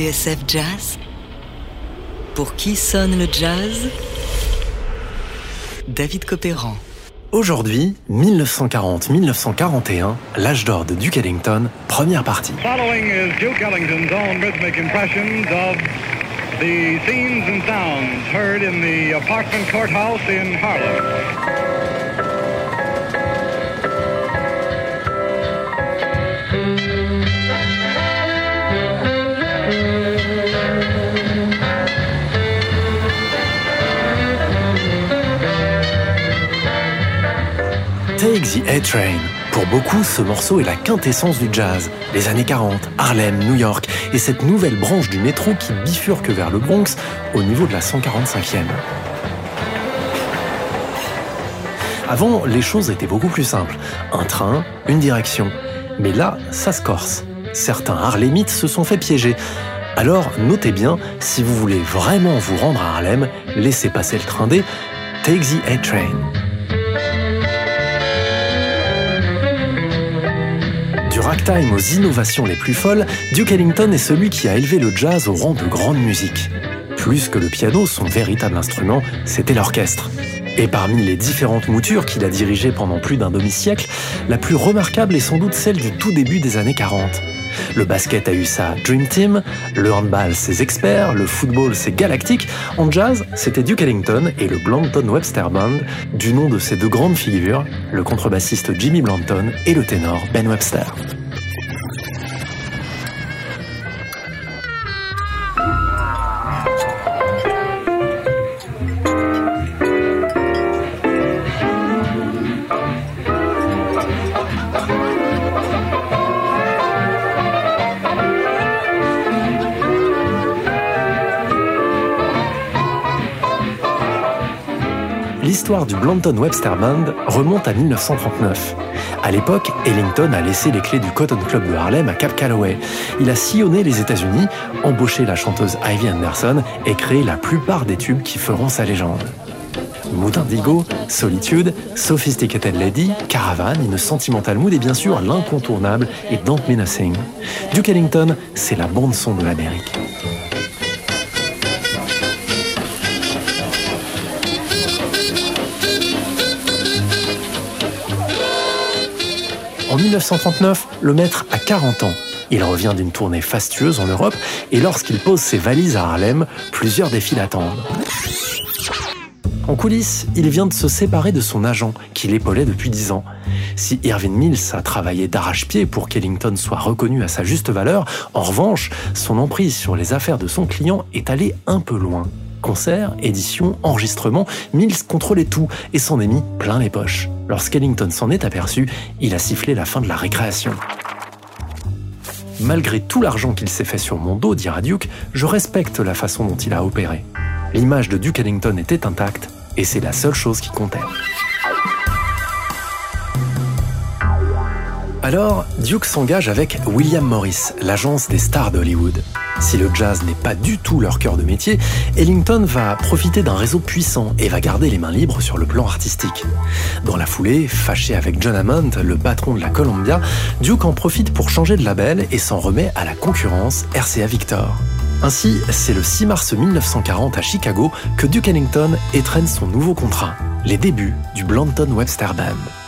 TSF Jazz Pour qui sonne le jazz? David Copéran. Aujourd'hui, 1940-1941, l'âge d'or de Duke Ellington, première partie. Following is Duke Ellington's own rhythmic impressions of the scenes and sounds heard in the apartment courthouse in Harlem. Take the A-Train. Pour beaucoup, ce morceau est la quintessence du jazz. Les années 40, Harlem, New York et cette nouvelle branche du métro qui bifurque vers le Bronx au niveau de la 145e. Avant, les choses étaient beaucoup plus simples. Un train, une direction. Mais là, ça se corse. Certains Harlemites se sont fait piéger. Alors, notez bien, si vous voulez vraiment vous rendre à Harlem, laissez passer le train D, Take the A-Train. Ragtime aux innovations les plus folles, Duke Ellington est celui qui a élevé le jazz au rang de grande musique. Plus que le piano, son véritable instrument, c'était l'orchestre. Et parmi les différentes moutures qu'il a dirigées pendant plus d'un demi-siècle, la plus remarquable est sans doute celle du tout début des années 40. Le basket a eu sa Dream Team, le handball ses experts, le football ses galactiques. En jazz, c'était Duke Ellington et le Blanton Webster Band, du nom de ces deux grandes figures, le contrebassiste Jimmy Blanton et le ténor Ben Webster. L'histoire du Blanton Webster Band remonte à 1939. À l'époque, Ellington a laissé les clés du Cotton Club de Harlem à Cap Calloway. Il a sillonné les États-Unis, embauché la chanteuse Ivy Anderson et créé la plupart des tubes qui feront sa légende. Mood Indigo, Solitude, Sophisticated Lady, Caravan, une Sentimental Mood et bien sûr l'incontournable et Don't Mean a Thing. Duke Ellington, c'est la bande-son de l'Amérique. En 1939, le maître a 40 ans. Il revient d'une tournée fastueuse en Europe et lorsqu'il pose ses valises à Harlem, plusieurs défis l'attendent. En coulisses, il vient de se séparer de son agent, qui l'épaulait depuis 10 ans. Si Irving Mills a travaillé d'arrache-pied pour qu'Ellington soit reconnu à sa juste valeur, en revanche, son emprise sur les affaires de son client est allée un peu loin. Concerts, éditions, enregistrements, Mills contrôlait tout et s'en est mis plein les poches. Lorsqu'Ellington s'en est aperçu, il a sifflé la fin de la récréation. Malgré tout l'argent qu'il s'est fait sur mon dos, dira Duke, je respecte la façon dont il a opéré. L'image de Duke Ellington était intacte et c'est la seule chose qui comptait. Alors, Duke s'engage avec William Morris, l'agence des stars d'Hollywood. Si le jazz n'est pas du tout leur cœur de métier, Ellington va profiter d'un réseau puissant et va garder les mains libres sur le plan artistique. Dans la foulée, fâché avec John Hammond, le patron de la Columbia, Duke en profite pour changer de label et s'en remet à la concurrence RCA Victor. Ainsi, c'est le 6 mars 1940 à Chicago que Duke Ellington étrenne son nouveau contrat, les débuts du Blanton Webster Band.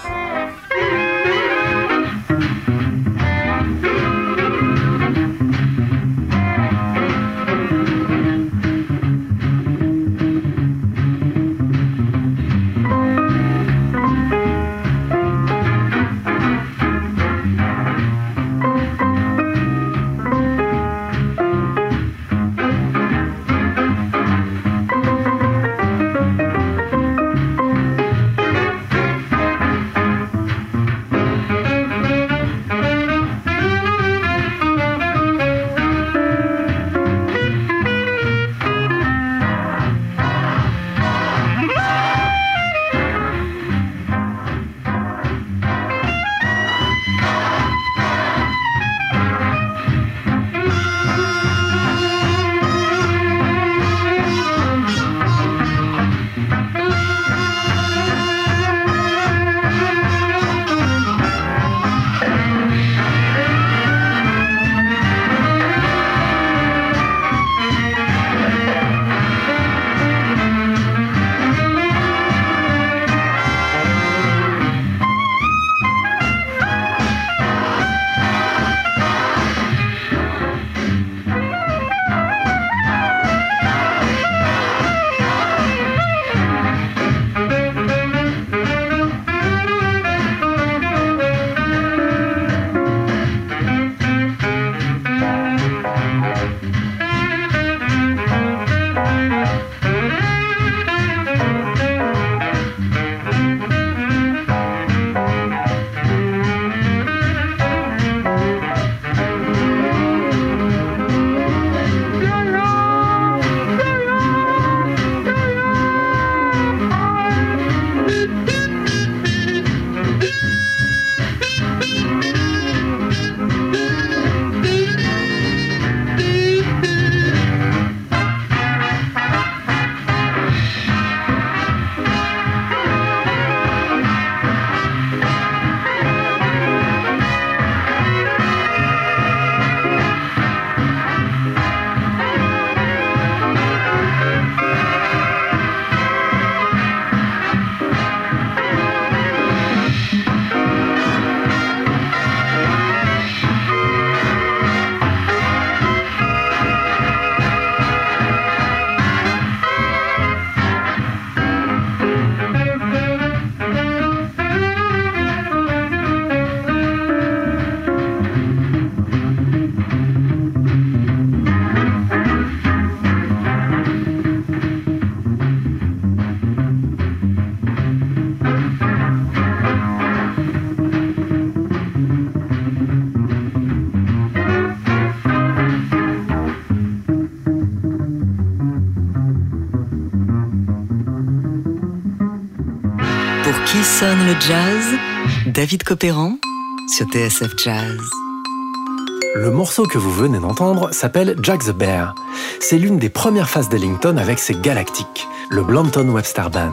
Le morceau que vous venez d'entendre s'appelle Jack the Bear. C'est l'une des premières phases d'Ellington avec ses galactiques, le Blanton Webster Band.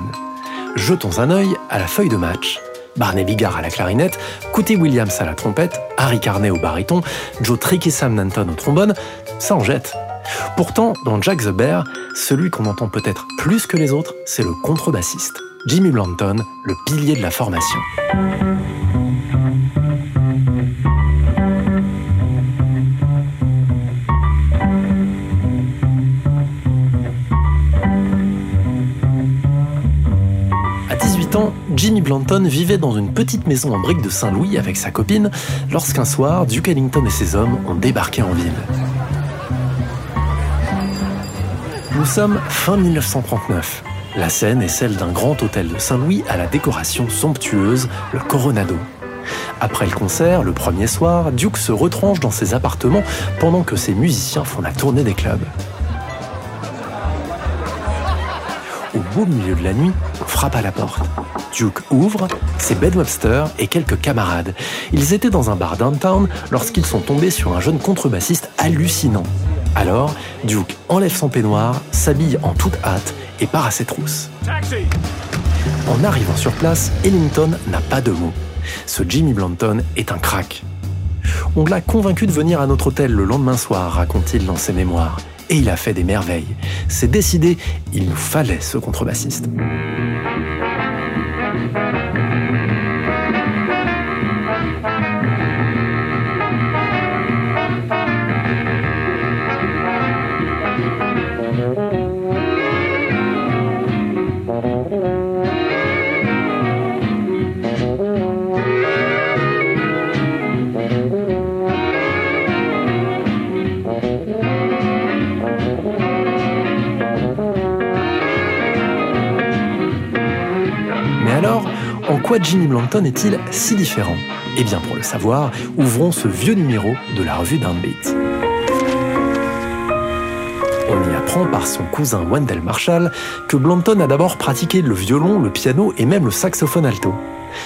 Jetons un œil à la feuille de match. Barney Bigard à la clarinette, Cootie Williams à la trompette, Harry Carney au baryton, Joe Tricky Sam Nanton au trombone, ça en jette. Pourtant, dans Jack the Bear, celui qu'on entend peut-être plus que les autres, c'est le contrebassiste, Jimmy Blanton, le pilier de la formation. À 18 ans, Jimmy Blanton vivait dans une petite maison en briques de Saint-Louis avec sa copine lorsqu'un soir, Duke Ellington et ses hommes ont débarqué en ville. Nous sommes fin 1939. La scène est celle d'un grand hôtel de Saint-Louis à la décoration somptueuse, le Coronado. Après le concert, le premier soir, Duke se retranche dans ses appartements pendant que ses musiciens font la tournée des clubs. Au beau milieu de la nuit, frappe à la porte. Duke ouvre, c'est Ben Webster et quelques camarades. Ils étaient dans un bar downtown lorsqu'ils sont tombés sur un jeune contrebassiste hallucinant. Alors, Duke enlève son peignoir, s'habille en toute hâte et part à ses trousses. En arrivant sur place, Ellington n'a pas de mots. Ce Jimmy Blanton est un crack. On l'a convaincu de venir à notre hôtel le lendemain soir, raconte-t-il dans ses mémoires. Et il a fait des merveilles. C'est décidé, il nous fallait ce contrebassiste. En quoi Jimmy Blanton est-il si différent? Eh bien, pour le savoir, ouvrons ce vieux numéro de la revue Downbeat. On y apprend par son cousin Wendell Marshall que Blanton a d'abord pratiqué le violon, le piano et même le saxophone alto.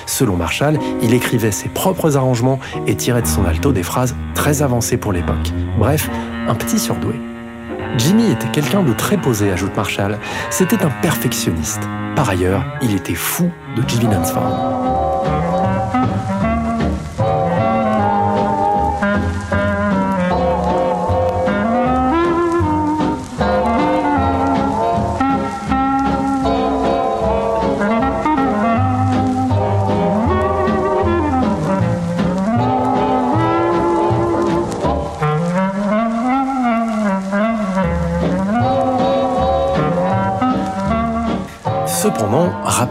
Selon Marshall, il écrivait ses propres arrangements et tirait de son alto des phrases très avancées pour l'époque. Bref, un petit surdoué. Jimmy était quelqu'un de très posé, ajoute Marshall. C'était un perfectionniste. Par ailleurs, il était fou de Jimmy Lansford.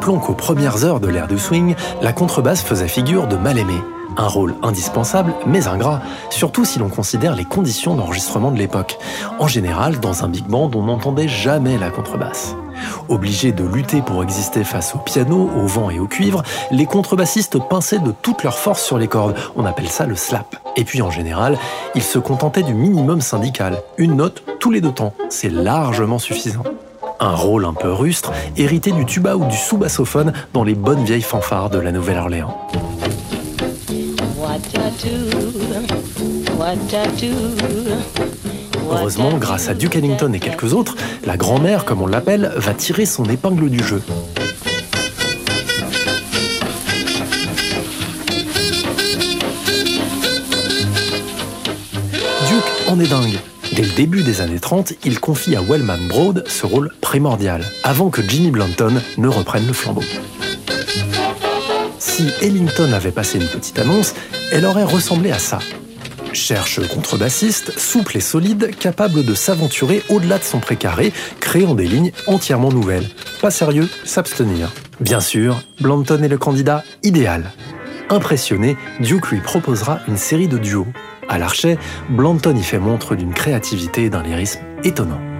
Rappelons qu'aux premières heures de l'ère du swing, la contrebasse faisait figure de mal-aimé. Un rôle indispensable, mais ingrat, surtout si l'on considère les conditions d'enregistrement de l'époque. En général, dans un big band, on n'entendait jamais la contrebasse. Obligés de lutter pour exister face au piano, au vent et au cuivre, les contrebassistes pinçaient de toute leur force sur les cordes. On appelle ça le slap. Et puis en général, ils se contentaient du minimum syndical. Une note tous les deux temps. C'est largement suffisant. Un rôle un peu rustre, hérité du tuba ou du sous-bassophone dans les bonnes vieilles fanfares de la Nouvelle-Orléans. Heureusement, grâce à Duke Ellington et quelques autres, la grand-mère, comme on l'appelle, va tirer son épingle du jeu. Duke en est dingue. Dès le début des années 30, il confie à Wellman Broad ce rôle primordial, avant que Jimmy Blanton ne reprenne le flambeau. Si Ellington avait passé une petite annonce, elle aurait ressemblé à ça. Cherche contrebassiste, souple et solide, capable de s'aventurer au-delà de son précaré, créant des lignes entièrement nouvelles. Pas sérieux, s'abstenir. Bien sûr, Blanton est le candidat idéal. Impressionné, Duke lui proposera une série de duos. À l'archet, Blanton y fait montre d'une créativité et d'un lyrisme étonnant.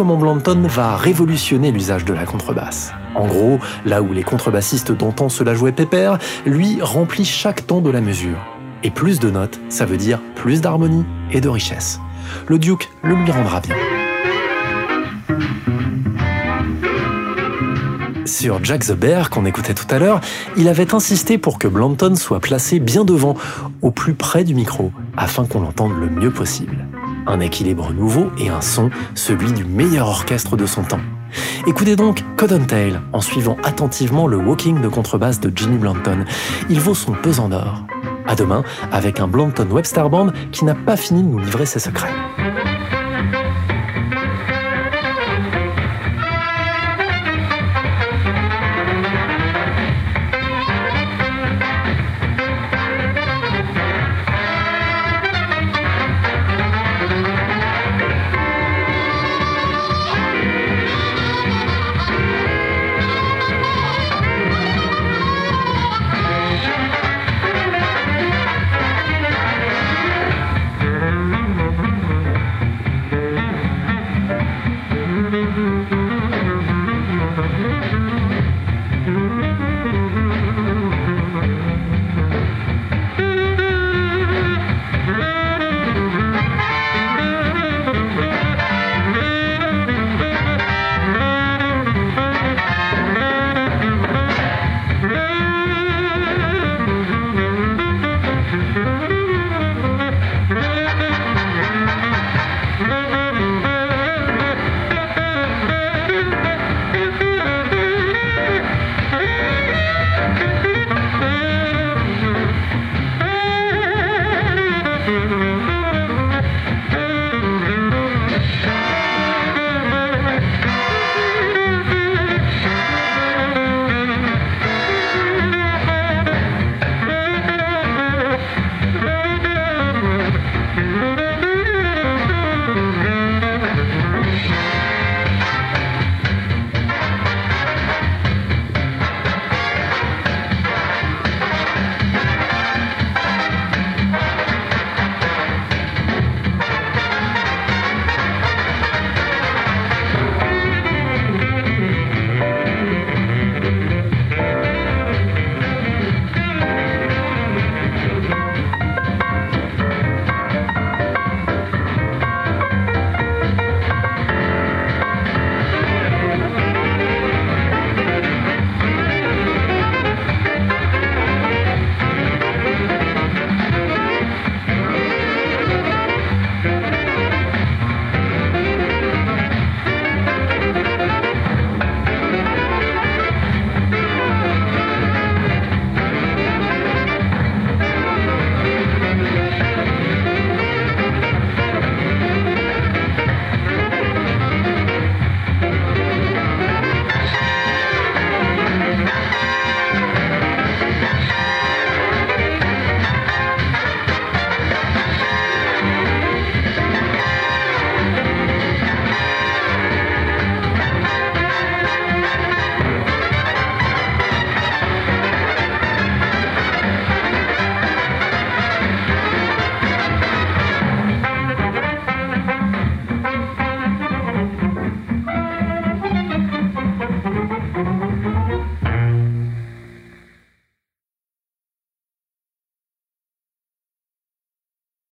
Comment Blanton va révolutionner l'usage de la contrebasse. En gros, là où les contrebassistes d'antan cela jouait pépère, lui remplit chaque temps de la mesure. Et plus de notes, ça veut dire plus d'harmonie et de richesse. Le Duke le lui rendra bien. Sur Jack the Bear, qu'on écoutait tout à l'heure, il avait insisté pour que Blanton soit placé bien devant, au plus près du micro, afin qu'on l'entende le mieux possible. Un équilibre nouveau et un son, celui du meilleur orchestre de son temps. Écoutez donc Cottontail en suivant attentivement le walking de contrebasse de Jimmy Blanton. Il vaut son pesant d'or. À demain avec un Blanton Webster Band qui n'a pas fini de nous livrer ses secrets.